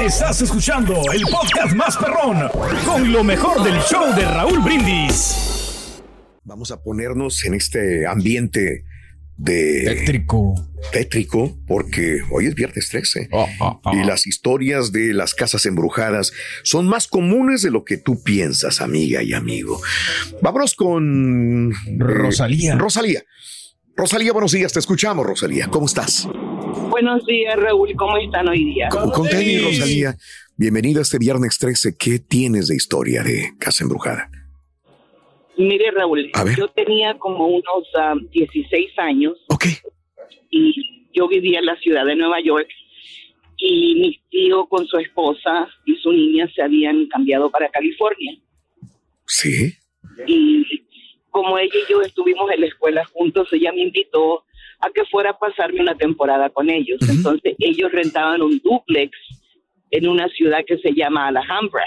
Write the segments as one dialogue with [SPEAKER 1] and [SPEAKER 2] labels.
[SPEAKER 1] Estás escuchando el podcast más perrón con lo mejor del show de Raúl Brindis.
[SPEAKER 2] Vamos a ponernos en este ambiente de
[SPEAKER 1] Tétrico.
[SPEAKER 2] tétrico porque hoy es viernes 13
[SPEAKER 1] Oh, oh, oh.
[SPEAKER 2] y las historias de las casas embrujadas son más comunes de lo que tú piensas, amiga y amigo. Vámonos con eh,
[SPEAKER 1] Rosalía.
[SPEAKER 2] Rosalía. Rosalía, buenos días, te escuchamos, Rosalía. ¿Cómo estás?
[SPEAKER 3] Buenos días, Raúl. ¿Cómo están hoy día?
[SPEAKER 2] Con, Rosalía. Bienvenida a este viernes 13. ¿Qué tienes de historia de casa embrujada?
[SPEAKER 3] Mire, Raúl, yo tenía como unos ah, 16 años
[SPEAKER 2] Ok.
[SPEAKER 3] y yo vivía en la ciudad de Nueva York y mi tío con su esposa y su niña se habían cambiado para California.
[SPEAKER 2] Sí.
[SPEAKER 3] Y como ella y yo estuvimos en la escuela juntos, ella me invitó a que fuera a pasarme una temporada con ellos. Entonces ellos rentaban un duplex en una ciudad que se llama Alhambra.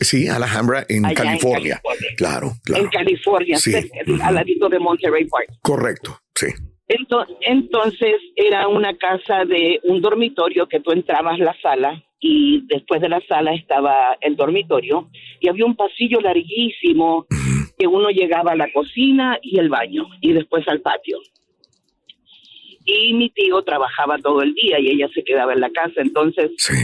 [SPEAKER 2] Sí, Alhambra en
[SPEAKER 3] Allá en
[SPEAKER 2] California.
[SPEAKER 3] California.
[SPEAKER 2] Claro, claro.
[SPEAKER 3] en California,
[SPEAKER 2] Sí.
[SPEAKER 3] cerca, al ladito de Monterey Park.
[SPEAKER 2] Correcto, sí.
[SPEAKER 3] Ento- entonces era una casa de un dormitorio que tú entrabas la sala y después de la sala estaba el dormitorio y había un pasillo larguísimo que uno llegaba a la cocina y el baño y después al patio. Y mi tío trabajaba todo el día y ella se quedaba en la casa, entonces
[SPEAKER 2] Sí.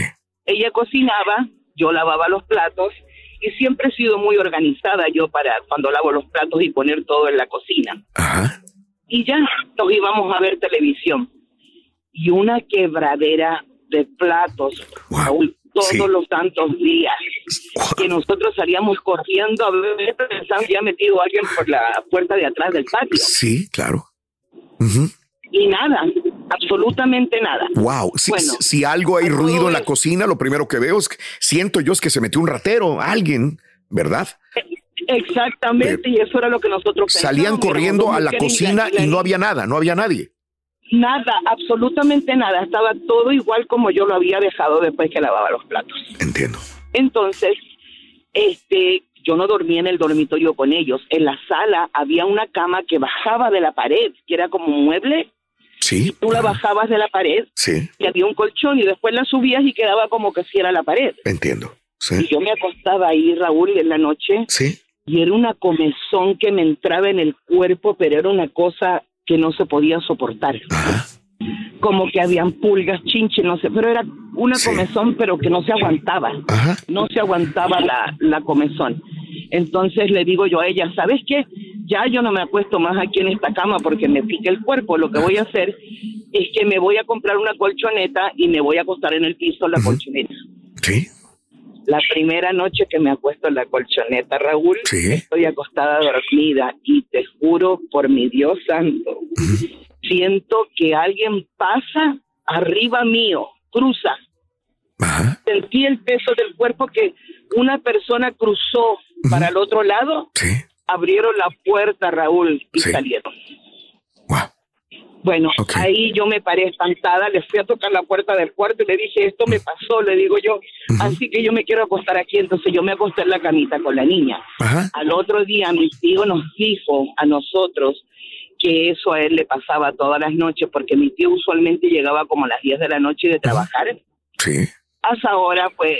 [SPEAKER 3] ella cocinaba, yo lavaba los platos y siempre he sido muy organizada yo para cuando lavo los platos y poner todo en la cocina.
[SPEAKER 2] Ajá.
[SPEAKER 3] Y ya nos íbamos a ver televisión. Y una quebradera de platos,
[SPEAKER 2] Wow.
[SPEAKER 3] Raúl, todos
[SPEAKER 2] Sí.
[SPEAKER 3] los tantos días, que nosotros salíamos corriendo a ver, pensando que había metido alguien por la puerta de atrás del patio.
[SPEAKER 2] Sí, claro. Ujú.
[SPEAKER 3] Y nada, absolutamente nada.
[SPEAKER 2] Wow, si,
[SPEAKER 3] Bueno,
[SPEAKER 2] si algo hay ruido en la cocina, lo primero que veo es que siento yo es que se metió un ratero, alguien, ¿verdad?
[SPEAKER 3] Exactamente, y eso era lo que nosotros
[SPEAKER 2] Salían
[SPEAKER 3] pensábamos,
[SPEAKER 2] corriendo a la cocina
[SPEAKER 3] la-
[SPEAKER 2] y no había nada, no había nadie.
[SPEAKER 3] Nada, absolutamente nada. Estaba todo igual como yo lo había dejado después que lavaba los platos.
[SPEAKER 2] Entiendo.
[SPEAKER 3] Entonces, este, yo no dormía en el dormitorio con ellos. En la sala había una cama que bajaba de la pared, que era como un mueble.
[SPEAKER 2] Sí.
[SPEAKER 3] Tú la bajabas de la pared
[SPEAKER 2] Sí,
[SPEAKER 3] y había un colchón y después la subías y quedaba como que si era la pared.
[SPEAKER 2] entiendo.
[SPEAKER 3] Y
[SPEAKER 2] Sí,
[SPEAKER 3] yo me acostaba ahí, Raúl, en la noche
[SPEAKER 2] sí.
[SPEAKER 3] y era una comezón que me entraba en el cuerpo, pero era una cosa que no se podía soportar.
[SPEAKER 2] Ajá.
[SPEAKER 3] Como que habían pulgas, chinches, no sé, pero era una
[SPEAKER 2] Sí.
[SPEAKER 3] comezón, pero que no se aguantaba.
[SPEAKER 2] Ajá.
[SPEAKER 3] no se aguantaba la, la comezón. Entonces le digo yo a ella, ¿sabes qué? Ya yo no me acuesto más aquí en esta cama porque me pica el cuerpo. Lo que voy a hacer es que me voy a comprar una colchoneta y me voy a acostar en el piso la colchoneta.
[SPEAKER 2] Sí,
[SPEAKER 3] La primera noche que me acuesto en la colchoneta, Raúl,
[SPEAKER 2] Sí.
[SPEAKER 3] estoy acostada dormida y te juro por mi Dios santo, siento que alguien pasa arriba mío, cruza,
[SPEAKER 2] ajá.
[SPEAKER 3] sentí el peso del cuerpo que una persona cruzó para el otro lado,
[SPEAKER 2] Sí.
[SPEAKER 3] abrieron la puerta, Raúl, y
[SPEAKER 2] Sí.
[SPEAKER 3] salieron.
[SPEAKER 2] Wow.
[SPEAKER 3] Bueno, ahí yo me paré espantada, le fui a tocar la puerta del cuarto y le dije, esto me pasó, le digo yo, así que yo me quiero acostar aquí, entonces yo me acosté en la camita con la niña.
[SPEAKER 2] Ajá.
[SPEAKER 3] Al otro día mi tío nos dijo a nosotros que eso a él le pasaba todas las noches, porque mi tío usualmente llegaba como a las 10 de la noche de trabajar,
[SPEAKER 2] Sí.
[SPEAKER 3] hasta ahora pues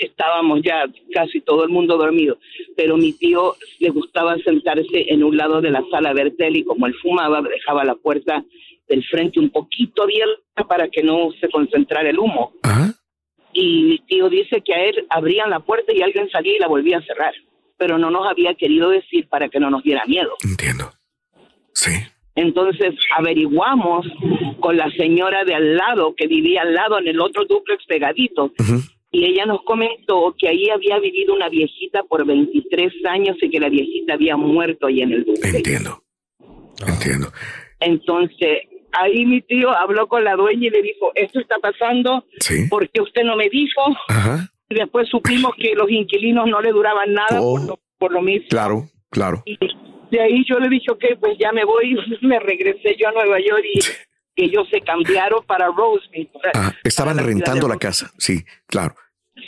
[SPEAKER 3] estábamos ya casi todo el mundo dormido, pero mi tío le gustaba sentarse en un lado de la sala a ver tele y como él fumaba dejaba la puerta del frente un poquito abierta para que no se concentrara el humo.
[SPEAKER 2] Ajá.
[SPEAKER 3] Y mi tío dice que a él abrían la puerta y alguien salía y la volvía a cerrar, pero no nos había querido decir para que no nos diera miedo.
[SPEAKER 2] Entiendo. Sí.
[SPEAKER 3] Entonces averiguamos con la señora de al lado, que vivía al lado en el otro duplex pegadito, y ella nos comentó que ahí había vivido una viejita por 23 años y que la viejita había muerto ahí en el duplex.
[SPEAKER 2] Entiendo. Entiendo.
[SPEAKER 3] Entonces, ahí mi tío habló con la dueña y le dijo, esto está pasando
[SPEAKER 2] Sí.
[SPEAKER 3] porque usted no me dijo.
[SPEAKER 2] Ajá.
[SPEAKER 3] Y después supimos que los inquilinos no le duraban nada
[SPEAKER 2] Oh.
[SPEAKER 3] por, lo, por lo mismo.
[SPEAKER 2] Claro, claro.
[SPEAKER 3] Y de ahí yo le dije, ok, pues ya me voy, me regresé yo a Nueva York y que ellos se cambiaron para para-
[SPEAKER 2] Ah, estaban
[SPEAKER 3] para la ciudad
[SPEAKER 2] rentando la casa. Sí, claro.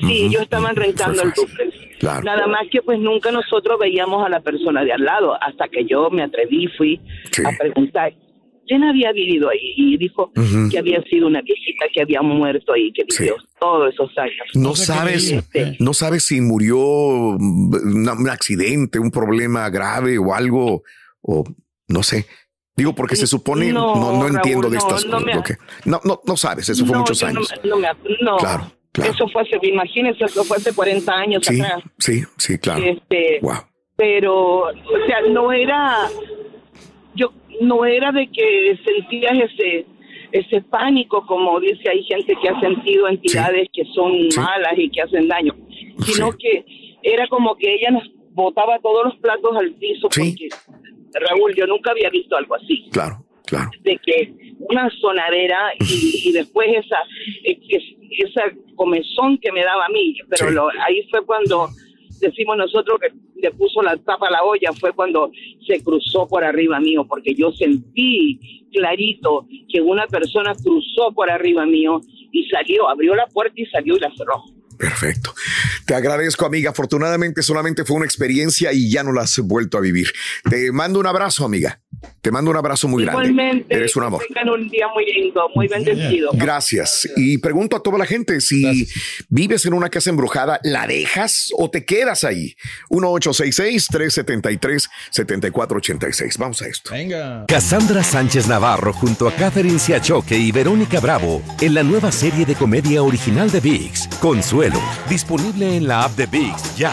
[SPEAKER 3] Sí, ellos estaban rentando el duplex.
[SPEAKER 2] Claro.
[SPEAKER 3] Nada más que pues nunca nosotros veíamos a la persona de al lado hasta que yo me atreví, fui
[SPEAKER 2] Sí.
[SPEAKER 3] a preguntar quién había vivido ahí y dijo
[SPEAKER 2] Ujú.
[SPEAKER 3] que había sido una viejita que había muerto ahí, que
[SPEAKER 2] Sí.
[SPEAKER 3] vivió todos esos años.
[SPEAKER 2] No
[SPEAKER 4] sé qué
[SPEAKER 2] sabes,
[SPEAKER 3] dice.
[SPEAKER 2] no sabes si murió mm, un accidente, un problema grave o algo, o no sé. Digo, porque se supone, no,
[SPEAKER 3] No,
[SPEAKER 2] no, entiendo
[SPEAKER 3] Raúl,
[SPEAKER 2] de
[SPEAKER 3] no,
[SPEAKER 2] estas
[SPEAKER 3] no
[SPEAKER 2] cosas. lo que- no, no, no sabes, eso fue
[SPEAKER 3] No,
[SPEAKER 2] muchos años.
[SPEAKER 3] No, me, no.
[SPEAKER 2] Claro, claro.
[SPEAKER 3] Eso fue hace, imagínense, eso fue hace 40 años
[SPEAKER 2] Sí,
[SPEAKER 3] atrás.
[SPEAKER 2] sí, sí, claro.
[SPEAKER 3] Este,
[SPEAKER 2] Wow.
[SPEAKER 3] pero, o sea, no era, yo, no era de que sentías ese, ese pánico, como dice, hay gente que ha sentido entidades que son
[SPEAKER 2] Sí.
[SPEAKER 3] malas y que hacen daño, sino
[SPEAKER 2] Sí.
[SPEAKER 3] que era como que ella nos botaba todos los platos al piso, porque, Raúl, yo nunca había visto algo así
[SPEAKER 2] Claro, claro.
[SPEAKER 3] de que una sonadera y, y después esa es- esa comezón que me daba a mí pero lo- ahí fue cuando decimos nosotros que le puso la tapa a la olla fue cuando se cruzó por arriba mío porque yo sentí clarito que una persona cruzó por arriba mío y salió abrió la puerta y salió y la cerró
[SPEAKER 2] Perfecto. Te agradezco, amiga. Afortunadamente solamente fue una experiencia y ya no la has vuelto a vivir. Te mando un abrazo, amiga. Te mando un abrazo muy grande.
[SPEAKER 3] igualmente
[SPEAKER 2] Eres un amor.
[SPEAKER 3] que tengan un día muy lindo muy bendecido
[SPEAKER 2] Gracias. Y pregunto a toda la gente, si vives en una casa embrujada, ¿la dejas o te quedas ahí? 1866-373-7486. Vamos a esto.
[SPEAKER 4] Venga.
[SPEAKER 5] Cassandra Sánchez Navarro junto a Catherine Siachoque y Verónica Bravo en la nueva serie de comedia original de VIX, Consuelo, disponible en la app de VIX ya.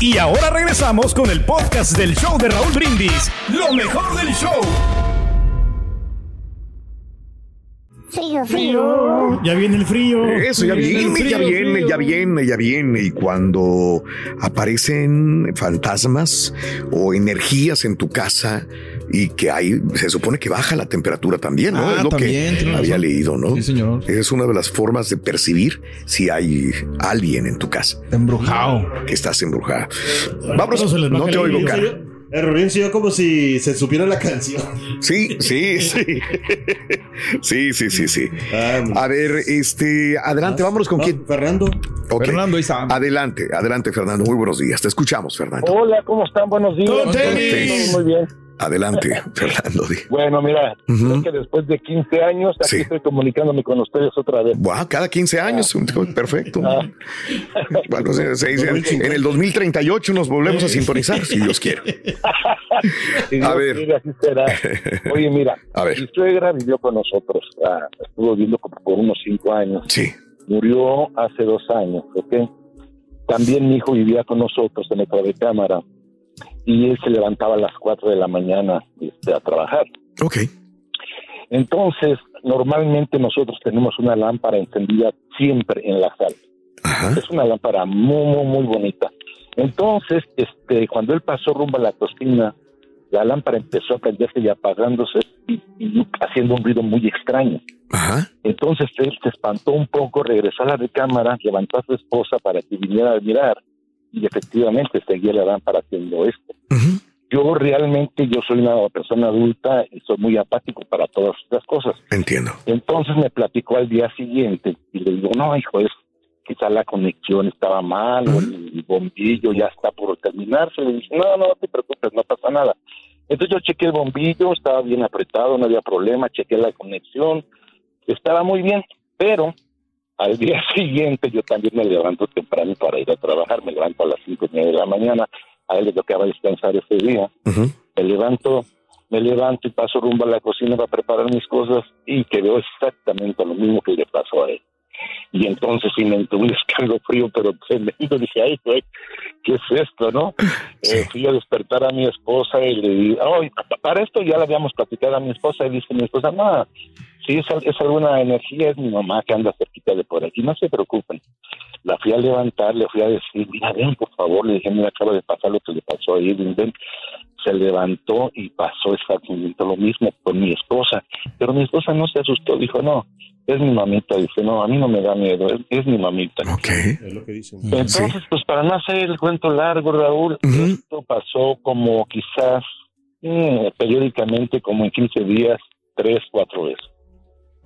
[SPEAKER 1] Y ahora regresamos con el podcast del show de Raúl Brindis. Lo mejor del show.
[SPEAKER 6] Frío, frío.
[SPEAKER 1] Ya viene el frío.
[SPEAKER 2] Eso, ya
[SPEAKER 1] Viene
[SPEAKER 2] ya viene,
[SPEAKER 1] frío.
[SPEAKER 2] ya viene, ya viene. Y cuando aparecen fantasmas o energías en tu casa y que hay, se supone que baja la temperatura también, ¿no?
[SPEAKER 4] Ah,
[SPEAKER 2] es lo
[SPEAKER 4] también,
[SPEAKER 2] que había
[SPEAKER 4] razón.
[SPEAKER 2] leído, ¿no?
[SPEAKER 4] Sí, señor.
[SPEAKER 2] Es una de las formas de percibir si hay alguien en tu casa,
[SPEAKER 4] Embrujado.
[SPEAKER 2] que estás embrujada. Vamos,
[SPEAKER 1] baja
[SPEAKER 2] no te oigo, cara.
[SPEAKER 7] El Rubén se oyó como si se supiera la canción.
[SPEAKER 2] Sí, sí, sí. Sí, sí, sí, sí. A ver, este, adelante, vámonos con
[SPEAKER 7] no,
[SPEAKER 2] quién.
[SPEAKER 7] Fernando.
[SPEAKER 4] Fernando, ahí está.
[SPEAKER 2] Adelante, adelante, Fernando. Muy buenos días. Te escuchamos, Fernando.
[SPEAKER 8] Hola, ¿cómo están? Buenos días.
[SPEAKER 1] Con tenis.
[SPEAKER 8] Todo Muy bien.
[SPEAKER 2] Adelante, Fernando.
[SPEAKER 8] Bueno, mira, creo que después de 15 años aquí
[SPEAKER 2] Sí.
[SPEAKER 8] estoy comunicándome con ustedes otra vez.
[SPEAKER 2] Wow, cada 15 años. Perfecto.
[SPEAKER 8] Ah.
[SPEAKER 2] Bueno, se- se dice, en el 2038 nos volvemos a sintonizar, si Dios quiere.
[SPEAKER 8] Si
[SPEAKER 2] A ver.
[SPEAKER 8] quiere, así será. Oye, mira,
[SPEAKER 2] A ver.
[SPEAKER 8] mi suegra vivió con nosotros. ah, estuvo viviendo como por unos 5 años.
[SPEAKER 2] Sí.
[SPEAKER 8] Murió hace dos años, ¿ok? También mi hijo vivía con nosotros en otra recámara y él se levantaba a las 4 de la mañana este, a trabajar.
[SPEAKER 2] Ok.
[SPEAKER 8] Entonces, normalmente nosotros tenemos una lámpara encendida siempre en la sala.
[SPEAKER 2] Ajá.
[SPEAKER 8] Es una lámpara muy, muy, muy bonita. Entonces, este, cuando él pasó rumbo a la cocina, la lámpara empezó a prenderse y apagándose y, y haciendo un ruido muy extraño.
[SPEAKER 2] Ajá.
[SPEAKER 8] Entonces él se espantó un poco, regresó a la recámara, levantó a su esposa para que viniera a mirar y efectivamente seguía la lámpara haciendo esto.
[SPEAKER 2] Ujú.
[SPEAKER 8] Yo realmente, yo soy una persona adulta y soy muy apático para todas estas cosas.
[SPEAKER 2] Entiendo.
[SPEAKER 8] Entonces me platicó al día siguiente y le digo, no, hijo, es quizá la conexión estaba mal o el bombillo ya está por terminarse. Le dije, no, no te preocupes, no pasa nada. Entonces yo chequé el bombillo, estaba bien apretado, no había problema, chequé la conexión, estaba muy bien, pero al día siguiente yo también me levanto temprano para ir a trabajar, me levanto a las cinco y media de la mañana, a él le tocaba descansar ese día, me levanto, me levanto y paso rumbo a la cocina para preparar mis cosas y que veo exactamente lo mismo que le pasó a él. Y entonces sí me tuve un frío, pero tremendo. Dije, ay, güey, ¿qué es esto, no? Eh, fui a despertar a mi esposa y le dije, ay, para esto ya le habíamos platicado a mi esposa y dice mi esposa, no, si es, es alguna energía, es mi mamá que anda cerquita de por aquí, no se preocupen. La fui a levantar, le fui a decir, mira, ven, por favor, le dije, mira, acaba de pasar lo que le pasó a Edwin, ven. Se levantó y pasó exactamente lo mismo con mi esposa, pero mi esposa no se asustó, dijo, no, es mi mamita, dice, no, a mí no me da miedo, es, es mi mamita.
[SPEAKER 7] Es lo que dicen.
[SPEAKER 8] Entonces, pues para no hacer el cuento largo, Raúl, esto pasó como quizás mm, periódicamente, como en 15 días, tres, cuatro veces.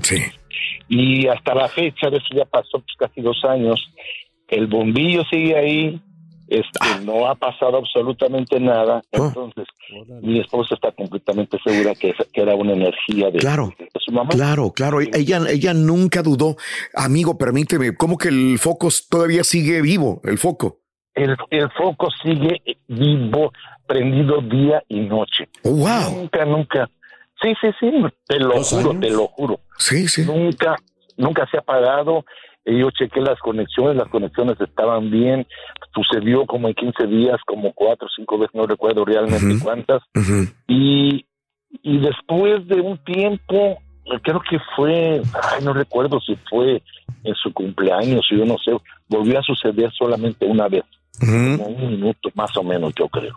[SPEAKER 2] Sí.
[SPEAKER 8] Y hasta la fecha, de eso ya pasó pues, casi dos años, el bombillo sigue ahí, este,
[SPEAKER 2] Ah.
[SPEAKER 8] no ha pasado absolutamente nada,
[SPEAKER 2] Oh.
[SPEAKER 8] entonces mi esposa está completamente segura que, era una energía de,
[SPEAKER 2] Claro.
[SPEAKER 8] de su mamá.
[SPEAKER 2] Claro, claro. Ella, ella nunca dudó. Amigo, permíteme, ¿cómo que el foco todavía sigue vivo? El foco.
[SPEAKER 8] El, el foco sigue vivo, prendido día y noche.
[SPEAKER 2] Oh, wow.
[SPEAKER 8] Nunca, nunca. Sí, sí, sí, te lo
[SPEAKER 7] ¿Dos
[SPEAKER 8] juro,
[SPEAKER 7] años?
[SPEAKER 8] te lo juro.
[SPEAKER 2] Sí, sí.
[SPEAKER 8] Nunca, nunca se ha apagado. Eh, Yo chequé las conexiones, las conexiones estaban bien. Sucedió como en 15 días, como cuatro o cinco veces, no recuerdo realmente cuántas. Y, y después de un tiempo, creo que fue, ay, no recuerdo si fue en su cumpleaños, yo no sé, volvió a suceder solamente una vez, como un minuto más o menos, yo creo.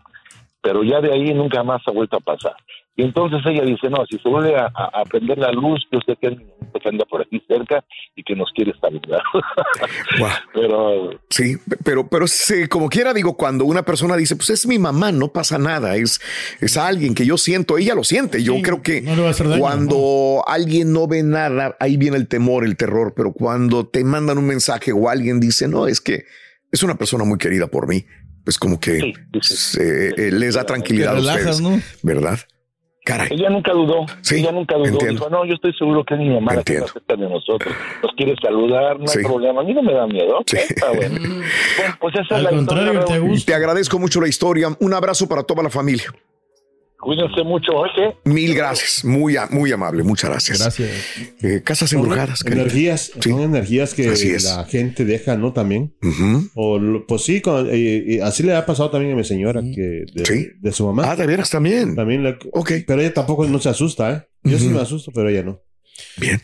[SPEAKER 8] Pero ya de ahí nunca más ha vuelto a pasar. Y entonces ella dice, no, si se vuelve a, a- a prender la luz, yo sé que es mi mamita que anda por aquí cerca y que nos quiere saludar. Pero
[SPEAKER 2] Sí, pero, pero sí, como quiera digo, cuando una persona dice, pues es mi mamá, no pasa nada, es, es alguien que yo siento, ella lo siente. Yo
[SPEAKER 4] Sí,
[SPEAKER 2] creo que
[SPEAKER 4] no daño,
[SPEAKER 2] cuando alguien no ve nada, ahí viene el temor, el terror, pero cuando te mandan un mensaje o alguien dice, no, es que es una persona muy querida por mí, pues como que
[SPEAKER 8] Sí, sí, sí.
[SPEAKER 2] se- eh, les da tranquilidad a
[SPEAKER 4] relajas,
[SPEAKER 2] ustedes,
[SPEAKER 4] ¿no?
[SPEAKER 2] ¿verdad? Caray.
[SPEAKER 8] Ella nunca dudó,
[SPEAKER 2] Sí,
[SPEAKER 8] ella nunca dudó,
[SPEAKER 2] entiendo.
[SPEAKER 8] dijo, no, yo estoy seguro que es mi mamá la que
[SPEAKER 2] Entiendo.
[SPEAKER 8] está cerca de nosotros, nos quiere saludar, no
[SPEAKER 2] Sí.
[SPEAKER 8] hay problema, a mí no me da miedo,
[SPEAKER 2] Sí.
[SPEAKER 8] está bueno. Bueno, pues esa es
[SPEAKER 4] Al
[SPEAKER 8] la
[SPEAKER 4] contrario,
[SPEAKER 8] historia.
[SPEAKER 4] Te
[SPEAKER 2] agradezco mucho la historia. Un abrazo para toda la familia.
[SPEAKER 8] Cuídense mucho, oye.
[SPEAKER 2] Mil gracias. Muy, muy amable. Muchas gracias.
[SPEAKER 4] Gracias.
[SPEAKER 2] Eh, casas embrujadas.
[SPEAKER 7] Energías,
[SPEAKER 2] Sí.
[SPEAKER 7] son energías que la gente deja, ¿no? También. O pues sí, con- así le ha pasado también a mi señora que de,
[SPEAKER 2] Sí.
[SPEAKER 7] de su mamá.
[SPEAKER 2] Ah, de veras también.
[SPEAKER 7] También le-
[SPEAKER 2] Ok.
[SPEAKER 7] pero ella tampoco no se asusta, ¿eh? Yo sí me asusto, pero ella no.
[SPEAKER 2] Bien.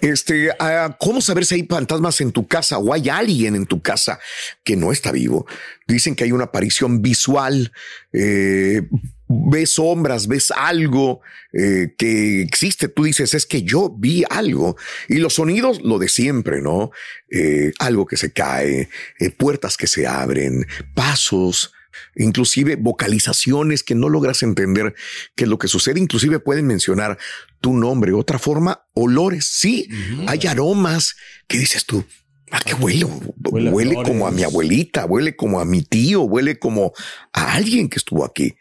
[SPEAKER 2] Este, ah, ¿cómo saber si hay fantasmas en tu casa o hay alguien en tu casa que no está vivo? Dicen que hay una aparición visual, eh, ves sombras, ves algo eh, que existe. Tú dices, es que yo vi algo. Y los sonidos, lo de siempre, ¿no? Eh, algo que se cae, eh, puertas que se abren, pasos. Inclusive vocalizaciones que no logras entender qué es lo que sucede. Inclusive pueden mencionar tu nombre. Otra forma, olores. Sí, hay aromas que dices tú. ¿A qué huele?
[SPEAKER 7] Huele
[SPEAKER 2] Huele como a mi abuelita, huele como a mi tío, huele como a alguien que estuvo aquí.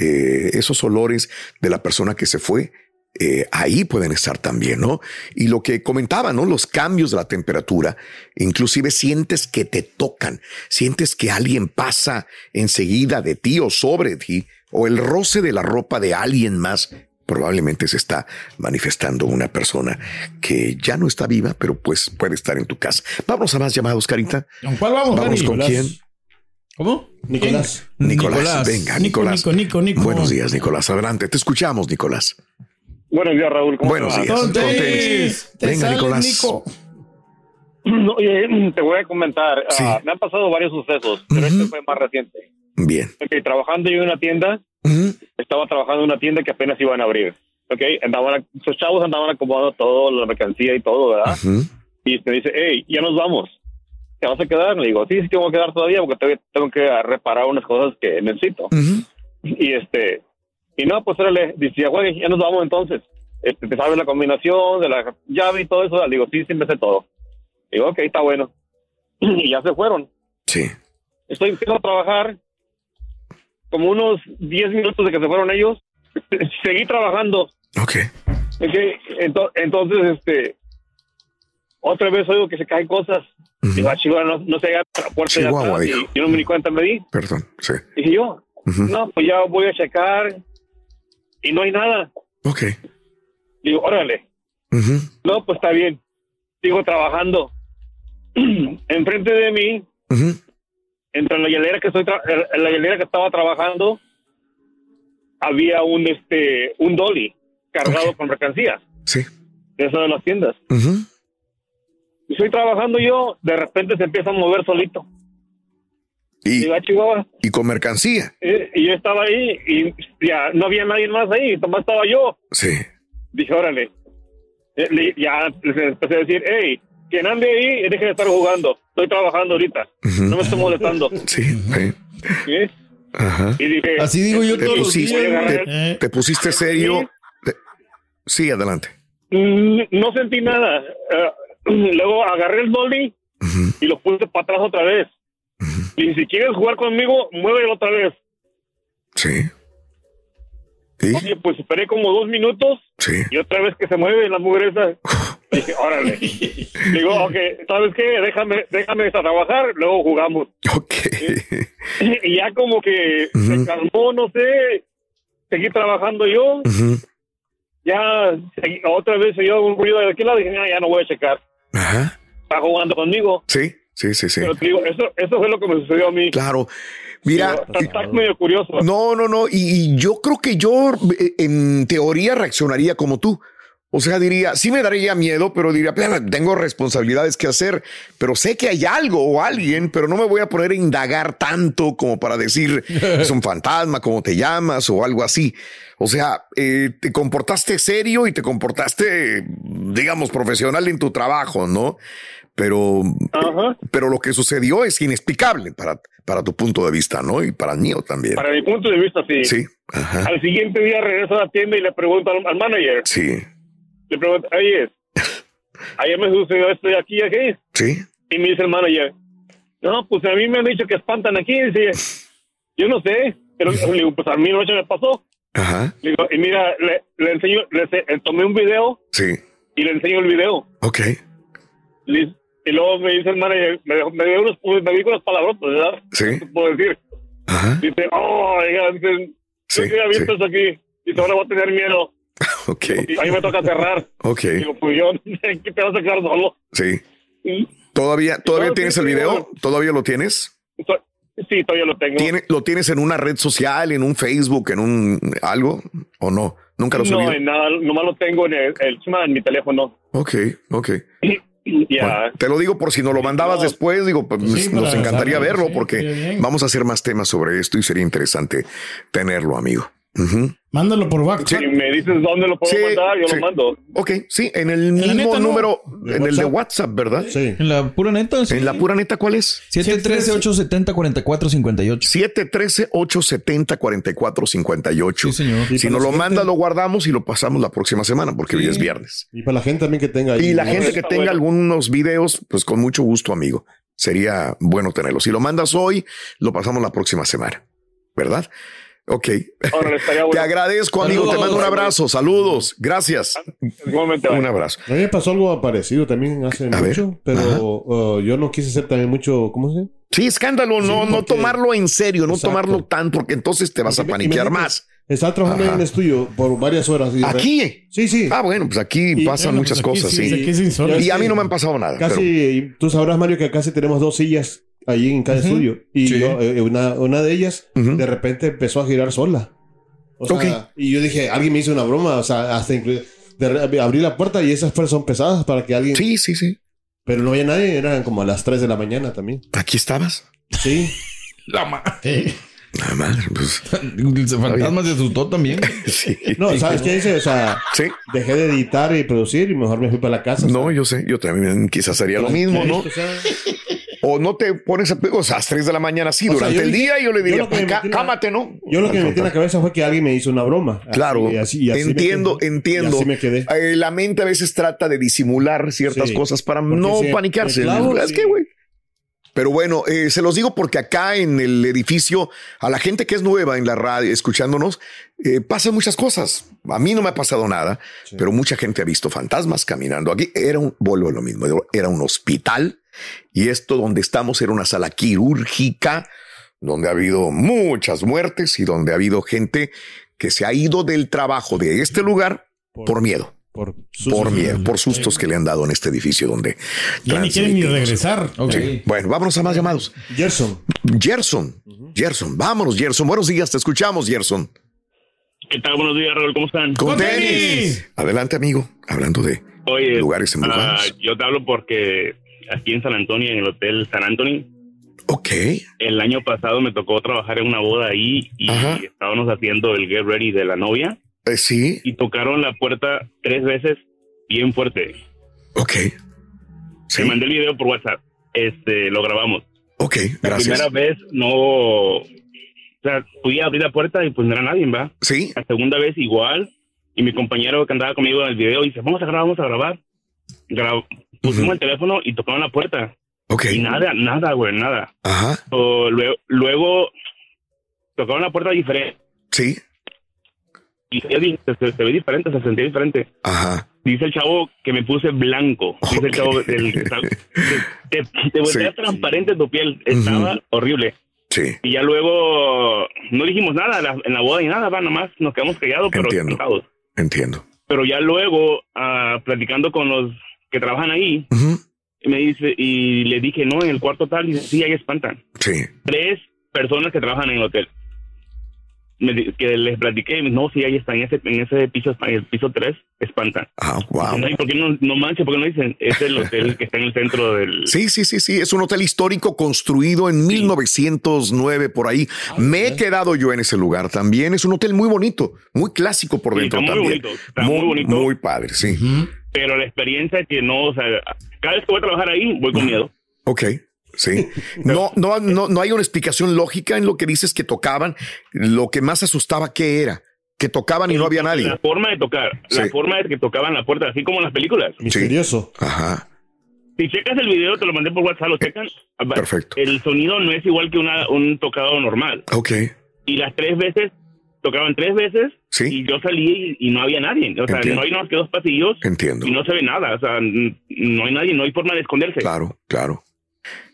[SPEAKER 2] Eh, esos olores de la persona que se fue, eh, ahí pueden estar también, ¿no? Y lo que comentaba, ¿no? Los cambios de la temperatura, inclusive sientes que te tocan, sientes que alguien pasa enseguida de ti o sobre ti, o el roce de la ropa de alguien más. Probablemente se está manifestando una persona que ya no está viva, pero pues puede estar en tu casa. Vamos a más llamados, Carita.
[SPEAKER 4] ¿Con cuál vamos,
[SPEAKER 2] Vamos
[SPEAKER 4] Dani?
[SPEAKER 2] con quién.
[SPEAKER 4] ¿Cómo?
[SPEAKER 7] Nicolás.
[SPEAKER 2] Nicolás, venga,
[SPEAKER 4] Nico,
[SPEAKER 2] Nicolás.
[SPEAKER 4] Nico, Nico, Nico.
[SPEAKER 2] Buenos días, Nicolás. Adelante, te escuchamos, Nicolás.
[SPEAKER 9] Buenos días, Raúl. ¿Cómo
[SPEAKER 2] Buenos días.
[SPEAKER 4] Te
[SPEAKER 2] Venga,
[SPEAKER 4] sale,
[SPEAKER 2] Nicolás.
[SPEAKER 4] Nico.
[SPEAKER 9] Oye, te voy a comentar.
[SPEAKER 2] Sí.
[SPEAKER 9] me han pasado varios sucesos, pero este fue más reciente.
[SPEAKER 2] Bien.
[SPEAKER 9] Ok, trabajando yo en una tienda, estaba trabajando en una tienda que apenas iban a abrir. Ok, andaban, sus chavos andaban acomodando todo, la mercancía y todo, ¿verdad? Y me dice, hey, ya nos vamos. ¿Te vas a quedar? Le digo, sí, sí, que voy a quedar todavía porque tengo que reparar unas cosas que necesito.
[SPEAKER 2] Ujú.
[SPEAKER 9] Y este, y no, pues órale, dice, güey, ya nos vamos entonces. Este, te sabes la combinación de la llave y todo eso. Le digo, sí, sí, me sé todo. Digo, ok, está bueno. Y ya se fueron.
[SPEAKER 2] Sí.
[SPEAKER 9] Estoy empezando a trabajar como unos 10 minutos de que se fueron ellos. seguí trabajando.
[SPEAKER 2] Ok.
[SPEAKER 9] Ok, ento- Entonces, este, otra vez oigo que se caen cosas. Digo, ah, Chihuahua, no, no se llega a la puerta
[SPEAKER 2] Chihuahua,
[SPEAKER 9] de atrás. yo no me di cuenta, me di.
[SPEAKER 2] Perdón, sí.
[SPEAKER 9] Dije yo, no, pues ya voy a checar. Y no hay nada.
[SPEAKER 2] Ok.
[SPEAKER 9] Digo, órale. No, pues está bien. Sigo trabajando. Enfrente de mí, entre la hielera que estoy la hielera que estaba trabajando, había un este un dolly cargado con mercancías.
[SPEAKER 2] Sí.
[SPEAKER 9] De eso de las tiendas. Y estoy trabajando yo, de repente se empieza a mover solito.
[SPEAKER 2] Y,
[SPEAKER 9] Digo, "Ah, Chihuahua.
[SPEAKER 2] y con mercancía.
[SPEAKER 9] Eh, Y yo estaba ahí y ya no había nadie más ahí, nomás estaba yo.
[SPEAKER 2] Sí.
[SPEAKER 9] Dije, órale. Eh, le- Ya les empecé a decir, hey, quien ande ahí, deje de estar jugando. Estoy trabajando ahorita. No me estoy molestando.
[SPEAKER 2] Sí. sí.
[SPEAKER 9] ¿Sí?
[SPEAKER 2] Ajá.
[SPEAKER 9] Y dije,
[SPEAKER 4] Así digo yo
[SPEAKER 2] Te
[SPEAKER 4] todos los
[SPEAKER 2] pusiste,
[SPEAKER 4] días.
[SPEAKER 2] te- pusiste serio. Te- Sí, adelante.
[SPEAKER 9] "Mm, no sentí nada. Luego agarré el dolly y lo puse para atrás otra vez. Y si quieres jugar conmigo, muévelo otra vez.
[SPEAKER 2] Sí.
[SPEAKER 9] Oye, pues esperé como dos minutos
[SPEAKER 2] Sí.
[SPEAKER 9] y otra vez que se mueve la mujer esa. Dije, órale. Digo, ok, ¿sabes qué? Déjame, déjame trabajar, luego jugamos.
[SPEAKER 2] Ok.
[SPEAKER 9] Y ya como que se calmó, no sé. Seguí trabajando yo. Ya otra vez se oyó un ruido de aquel lado y dije, "Ah, ya no voy a checar.
[SPEAKER 2] Ajá.
[SPEAKER 9] Está jugando conmigo.
[SPEAKER 2] Sí, sí, sí, sí.
[SPEAKER 9] Pero te digo, eso, eso fue lo que me sucedió a mí.
[SPEAKER 2] Claro. Mira,
[SPEAKER 9] Está, está medio curioso.
[SPEAKER 2] No, no, no. Y, y yo creo que yo eh, en teoría reaccionaría como tú. O sea, diría, sí me daría miedo, pero diría, "Plena, tengo responsabilidades que hacer, pero sé que hay algo o alguien, pero no me voy a poner a indagar tanto como para decir, es un fantasma, cómo te llamas o algo así. O sea, eh, te comportaste serio y te comportaste, digamos, profesional en tu trabajo, ¿no? Pero, pero lo que sucedió es inexplicable para, para tu punto de vista, ¿no? Y para el mío también.
[SPEAKER 9] Para mi punto de vista, sí.
[SPEAKER 2] Sí. Ajá.
[SPEAKER 9] Al siguiente día regreso a la tienda y le pregunto al, al manager.
[SPEAKER 2] Sí.
[SPEAKER 9] Le pregunto, oye, ayer me sucedió esto y aquí y aquí.
[SPEAKER 2] Sí.
[SPEAKER 9] Y me dice el manager, no, pues a mí me han dicho que espantan aquí. Dice, yo no sé, pero le digo, pues a mí noche me pasó.
[SPEAKER 2] Ajá.
[SPEAKER 9] Le digo, y mira, le, le enseño, le, tomé un video
[SPEAKER 2] Sí.
[SPEAKER 9] Y le enseño el video.
[SPEAKER 2] Ok.
[SPEAKER 9] Le- y luego me dice el manager, me, me dio unos, me dijo unas palabras, ¿verdad?
[SPEAKER 2] Sí.
[SPEAKER 9] ¿Qué puedo decir? Dice, oh, oiga, dice,
[SPEAKER 2] Sí,
[SPEAKER 9] yo visto eso aquí. Dice, ahora voy a tener miedo.
[SPEAKER 2] Ok.
[SPEAKER 9] Y a mí me toca cerrar.
[SPEAKER 2] Ok.
[SPEAKER 9] Digo, pues yo, ¿qué te vas a quedar solo?
[SPEAKER 2] Sí. ¿Todavía, todavía tienes
[SPEAKER 9] sí,
[SPEAKER 2] el
[SPEAKER 9] sí,
[SPEAKER 2] video?
[SPEAKER 9] bueno.
[SPEAKER 2] ¿Todavía lo tienes?
[SPEAKER 9] Sí, todavía lo tengo.
[SPEAKER 2] ¿Tiene, ¿Lo tienes en una red social, en un Facebook, en un algo? ¿O no? ¿Nunca lo
[SPEAKER 9] no,
[SPEAKER 2] subió?
[SPEAKER 9] en nada, nomás lo tengo en, el, el- en mi teléfono.
[SPEAKER 2] Ok, ok.
[SPEAKER 9] Ya.
[SPEAKER 2] Bueno, te lo digo por si no lo mandabas después, digo, pues
[SPEAKER 9] Sí,
[SPEAKER 2] nos encantaría verlo
[SPEAKER 9] sí,
[SPEAKER 2] porque vamos a hacer más temas sobre esto y sería interesante tenerlo, amigo.
[SPEAKER 10] Mándalo por WhatsApp.
[SPEAKER 9] Si me dices dónde lo puedo
[SPEAKER 2] Sí,
[SPEAKER 9] mandar, yo
[SPEAKER 2] sí.
[SPEAKER 9] lo mando.
[SPEAKER 2] Ok, sí, en el mismo
[SPEAKER 4] neta,
[SPEAKER 2] número,
[SPEAKER 4] ¿De
[SPEAKER 2] en el de
[SPEAKER 4] WhatsApp?
[SPEAKER 2] ¿verdad?
[SPEAKER 7] Sí.
[SPEAKER 4] En la pura neta.
[SPEAKER 2] ¿En la pura neta cuál es?
[SPEAKER 4] 713-870-4458.
[SPEAKER 2] 713-870-4458.
[SPEAKER 4] Sí, señor.
[SPEAKER 7] Y
[SPEAKER 2] Si nos lo manda, lo guardamos y lo pasamos la próxima semana porque hoy es viernes.
[SPEAKER 7] Y para la gente también que tenga ahí.
[SPEAKER 2] Y la gente que tenga algunos videos, pues con mucho gusto, amigo. Sería bueno tenerlo. Si lo mandas hoy, lo pasamos la próxima semana. ¿Verdad? Ok.
[SPEAKER 9] Bueno.
[SPEAKER 2] Te agradezco, amigo. Te mando un abrazo. Saludos. Gracias.
[SPEAKER 9] Igualmente,
[SPEAKER 2] Un abrazo.
[SPEAKER 7] A mí me pasó algo parecido también hace
[SPEAKER 2] A ver.
[SPEAKER 7] mucho, pero uh, yo no quise ser también mucho, ¿cómo se dice?
[SPEAKER 2] Sí, escándalo. No, no
[SPEAKER 7] porque-
[SPEAKER 2] tomarlo en serio, no
[SPEAKER 7] Exacto.
[SPEAKER 2] tomarlo tanto, porque entonces te vas a paniquear
[SPEAKER 7] Imagínate,
[SPEAKER 2] más.
[SPEAKER 7] Estaba trabajando
[SPEAKER 2] Ajá.
[SPEAKER 7] en el estudio por varias horas. y de re-
[SPEAKER 2] ¿Aquí?
[SPEAKER 7] Sí, sí.
[SPEAKER 2] Ah, bueno, pues aquí
[SPEAKER 7] Y-
[SPEAKER 2] pasan
[SPEAKER 7] bueno,
[SPEAKER 2] muchas
[SPEAKER 7] pues aquí
[SPEAKER 2] cosas,
[SPEAKER 7] sí,
[SPEAKER 2] sí.
[SPEAKER 7] aquí es insólito.
[SPEAKER 2] Y a mí no me han pasado nada.
[SPEAKER 7] Casi, tú sabrás, Mario, que casi tenemos dos sillas ahí en cada estudio. Y
[SPEAKER 2] Sí.
[SPEAKER 7] yo, eh, una, una de ellas, de repente empezó a girar sola. O sea. Y yo dije, alguien me hizo una broma. O sea, hasta inclu- de re- abrí la puerta y esas fuerzas son pesadas para que alguien.
[SPEAKER 2] Sí, sí, sí.
[SPEAKER 7] Pero no había nadie, eran como a las 3 de la mañana también.
[SPEAKER 2] ¿Aquí estabas?
[SPEAKER 7] Sí.
[SPEAKER 4] La madre.
[SPEAKER 2] La madre, pues.
[SPEAKER 4] El fantasma se asustó también.
[SPEAKER 2] sí.
[SPEAKER 7] No, ¿sabes qué dice? O sea, dejé de editar y producir y mejor me fui para la casa.
[SPEAKER 2] No, yo sé, yo también quizás haría lo mismo, ¿no?
[SPEAKER 7] O
[SPEAKER 2] no te pones a, o sea, a las 3 de la mañana, sí,
[SPEAKER 7] O sea,
[SPEAKER 2] durante
[SPEAKER 7] yo
[SPEAKER 2] el
[SPEAKER 7] dije-
[SPEAKER 2] día yo le
[SPEAKER 7] yo
[SPEAKER 2] diría,
[SPEAKER 7] lo que me
[SPEAKER 2] "Cá-
[SPEAKER 7] metí en la-
[SPEAKER 2] cámate, ¿no?
[SPEAKER 7] Yo lo que me metí en la cabeza fue que alguien me hizo una broma.
[SPEAKER 2] Claro,
[SPEAKER 7] Así- y así- y así me
[SPEAKER 2] entiendo,
[SPEAKER 7] quedé.
[SPEAKER 2] entiendo.
[SPEAKER 7] Y así me quedé.
[SPEAKER 2] Eh, la mente a veces trata de disimular ciertas
[SPEAKER 7] Sí.
[SPEAKER 2] cosas para no panicarse.
[SPEAKER 7] clavo,
[SPEAKER 2] es
[SPEAKER 7] sí.
[SPEAKER 2] que, güey. Pero bueno, eh, se los digo porque acá en el edificio, a la gente que es nueva en la radio, escuchándonos, eh, pasan muchas cosas. A mí no me ha pasado nada, pero mucha gente ha visto fantasmas caminando aquí. Era un, vuelvo a lo mismo, era un hospital y esto donde estamos era una sala quirúrgica donde ha habido muchas muertes y donde ha habido gente que se ha ido del trabajo de este lugar por, miedo. Por, miedo, por sustos que le han dado en este edificio donde...
[SPEAKER 10] Ya ni quieren ni regresar.
[SPEAKER 2] Sí. Bueno, vámonos a más llamados.
[SPEAKER 7] Gerson.
[SPEAKER 2] Gerson. Gerson. Vámonos, Gerson. Buenos días, te escuchamos, Gerson.
[SPEAKER 11] ¿Qué tal? Buenos días, Raúl. ¿Cómo están?
[SPEAKER 2] Con, tenis. Adelante, amigo. Hablando de lugares embrujados.
[SPEAKER 11] Uh, yo te hablo porque aquí en San Antonio, en el Hotel San Antonio,
[SPEAKER 2] Ok.
[SPEAKER 11] El año pasado me tocó trabajar en una boda ahí y estábamos haciendo el get ready de la novia.
[SPEAKER 2] Eh, sí.
[SPEAKER 11] Y tocaron la puerta tres veces bien fuerte.
[SPEAKER 2] Ok.
[SPEAKER 11] Se mandé el video por WhatsApp. Este, lo grabamos.
[SPEAKER 2] Ok, gracias.
[SPEAKER 11] La primera vez no. O sea, fui a abrir la puerta y pues no era nadie, ¿va?
[SPEAKER 2] Sí.
[SPEAKER 11] La segunda vez igual. Y mi compañero que andaba conmigo en el video dice: Vamos a grabar, vamos a grabar. Pusimos el teléfono y tocaron la puerta.
[SPEAKER 2] Okay.
[SPEAKER 11] Y nada, nada, güey, nada.
[SPEAKER 2] Ajá.
[SPEAKER 11] luego, luego tocaron la puerta diferente.
[SPEAKER 2] Sí.
[SPEAKER 11] Y se, se, ve diferente, se sentía diferente.
[SPEAKER 2] Ajá.
[SPEAKER 11] Dice el chavo que me puse blanco. Dice el chavo, del, te, te, volteas transparente tu piel. Estaba horrible.
[SPEAKER 2] Sí.
[SPEAKER 11] Y ya luego no dijimos nada en la boda ni nada, va, nomás nos quedamos callados, pero
[SPEAKER 2] Entiendo. Entiendo.
[SPEAKER 11] Pero ya luego, ah, platicando con los que trabajan ahí, me dice, y le dije, no, en el cuarto tal, y dice, sí, ahí espantan.
[SPEAKER 2] Sí.
[SPEAKER 11] Tres personas que trabajan en el hotel. Me, que les platiqué, no, sí, ahí están, en ese, en ese piso, en el piso tres, espantan.
[SPEAKER 2] Ah, wow.
[SPEAKER 11] No, ¿y ¿Por qué no, no manches? ¿Por qué no dicen? Es el hotel que está en el centro del...
[SPEAKER 2] Sí, sí, sí, sí. Es un hotel histórico construido en 1909 por ahí. Me he quedado yo en ese lugar también. Es un hotel muy bonito, muy clásico por
[SPEAKER 11] Sí,
[SPEAKER 2] dentro
[SPEAKER 11] está muy
[SPEAKER 2] también.
[SPEAKER 11] bonito, está muy bonito.
[SPEAKER 2] muy padre, sí.
[SPEAKER 11] Pero la experiencia es que no, o sea, cada vez que voy a trabajar ahí, voy con miedo.
[SPEAKER 2] Ok. Sí. No, no, no, no hay una explicación lógica en lo que dices que tocaban. Lo que más asustaba, ¿qué era? Que tocaban y no había nadie.
[SPEAKER 11] La forma de tocar, la
[SPEAKER 2] Sí.
[SPEAKER 11] forma de que tocaban la puerta, así como en las películas.
[SPEAKER 7] Misterioso.
[SPEAKER 2] Ajá.
[SPEAKER 11] Si checas el video, te lo mandé por WhatsApp, lo checan.
[SPEAKER 2] Perfecto.
[SPEAKER 11] El sonido no es igual que una, un tocado normal.
[SPEAKER 2] Ok.
[SPEAKER 11] Y las tres veces, tocaban tres veces.
[SPEAKER 2] Sí.
[SPEAKER 11] Y yo salí y, y no había nadie. O sea,
[SPEAKER 2] Entiendo.
[SPEAKER 11] no hay más que dos pasillos.
[SPEAKER 2] Entiendo.
[SPEAKER 11] Y no se ve nada. O sea, no hay nadie, no hay forma de esconderse.
[SPEAKER 2] Claro, claro.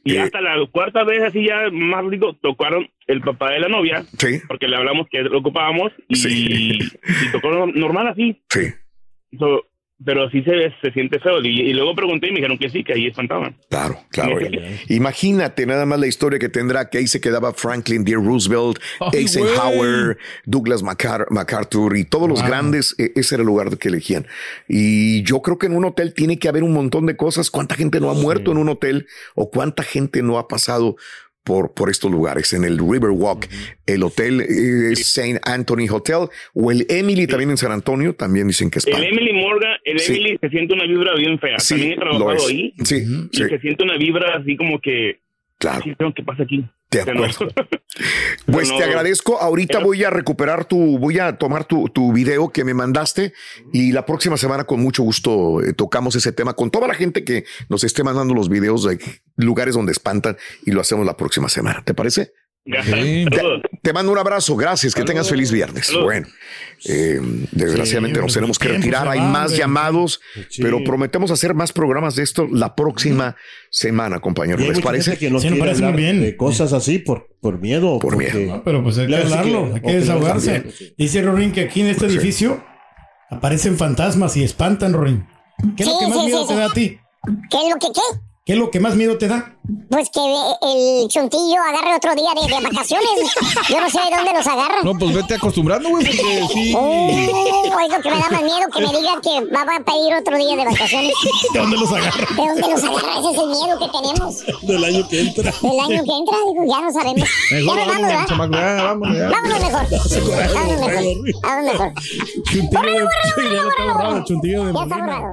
[SPEAKER 11] Y
[SPEAKER 2] Eh,
[SPEAKER 11] hasta la cuarta vez, así ya más rico, tocaron el papá de la novia.
[SPEAKER 2] Sí.
[SPEAKER 11] Porque le hablamos que lo ocupábamos. Y, y tocó normal así.
[SPEAKER 2] Sí.
[SPEAKER 11] So, pero sí se, se siente feo. Y, y luego pregunté y me dijeron que sí, que ahí espantaban.
[SPEAKER 2] Claro, claro. Imagínate nada más la historia que tendrá que ahí se quedaba Franklin D. Roosevelt,
[SPEAKER 10] Ay,
[SPEAKER 2] Eisenhower, Douglas Macar- MacArthur y todos los
[SPEAKER 10] Wow.
[SPEAKER 2] grandes. eh, Ese era el lugar que elegían. Y yo creo que en un hotel tiene que haber un montón de cosas. ¿Cuánta gente no ha muerto en un hotel o cuánta gente no ha pasado? Por, por estos lugares, en el Riverwalk, el hotel eh, St. Anthony Hotel o el Emily también en San Antonio, también dicen que es
[SPEAKER 11] El Emily Morgan, el
[SPEAKER 2] Sí.
[SPEAKER 11] Emily se siente una vibra bien fea.
[SPEAKER 2] Sí,
[SPEAKER 11] También he trabajado ahí.
[SPEAKER 2] Sí,
[SPEAKER 11] Y
[SPEAKER 2] sí.
[SPEAKER 11] se siente una vibra así como que.
[SPEAKER 2] Claro.
[SPEAKER 11] Sí, ¿Qué pasa aquí?
[SPEAKER 2] De
[SPEAKER 11] no.
[SPEAKER 2] acuerdo. Pues
[SPEAKER 11] No,
[SPEAKER 2] te agradezco. Ahorita voy a recuperar tu, voy a tomar tu, tu video que me mandaste y la próxima semana con mucho gusto eh, tocamos ese tema con toda la gente que nos esté mandando los videos de lugares donde espantan y lo hacemos la próxima semana. ¿Te parece? Te, te mando un abrazo. Gracias. Que tengas feliz viernes. Bueno, eh, desgraciadamente
[SPEAKER 10] Sí,
[SPEAKER 2] nos tenemos que retirar. Hay más llamados,
[SPEAKER 7] Sí.
[SPEAKER 2] pero prometemos hacer más programas de esto la próxima semana, compañero. ¿Les parece?
[SPEAKER 7] que no
[SPEAKER 10] me parece muy bien.
[SPEAKER 7] de cosas así por, por miedo.
[SPEAKER 2] Por
[SPEAKER 7] porque-
[SPEAKER 2] miedo.
[SPEAKER 10] Pero pues hay que
[SPEAKER 7] Claro,
[SPEAKER 10] hablarlo,
[SPEAKER 7] que-
[SPEAKER 10] hay que desahogarse.
[SPEAKER 7] también, sí.
[SPEAKER 10] Dice Rorín que aquí en este edificio aparecen fantasmas y espantan, Rorín. ¿Qué es lo que más
[SPEAKER 6] sí,
[SPEAKER 10] miedo
[SPEAKER 6] sí,
[SPEAKER 10] te
[SPEAKER 6] sí.
[SPEAKER 10] da a ti?
[SPEAKER 6] ¿Qué es lo que qué?
[SPEAKER 10] ¿Qué es lo que más miedo te da?
[SPEAKER 6] Pues que el chuntillo agarre otro día de, de vacaciones. Yo no sé de dónde los agarra.
[SPEAKER 4] No, pues vete acostumbrando, güey, porque sí.
[SPEAKER 6] Oh, es lo que me da más miedo que me digan que va a pedir otro día de vacaciones.
[SPEAKER 10] ¿De dónde los agarra?
[SPEAKER 6] ¿De dónde los agarra? Ese es el miedo que tenemos.
[SPEAKER 7] Del año que entra.
[SPEAKER 6] El año que entra, digo, ya no sabemos. Ya
[SPEAKER 4] Mejor
[SPEAKER 6] nos vamos,
[SPEAKER 4] vámonos,
[SPEAKER 6] ¿verdad?
[SPEAKER 4] chamaco, ya, vámonos, ya.
[SPEAKER 6] Vámonos mejor. Vámonos mejor. Vámonos mejor.
[SPEAKER 10] Chuntillo de, ya lo está borrado, chuntillo de
[SPEAKER 6] Ya está borrado.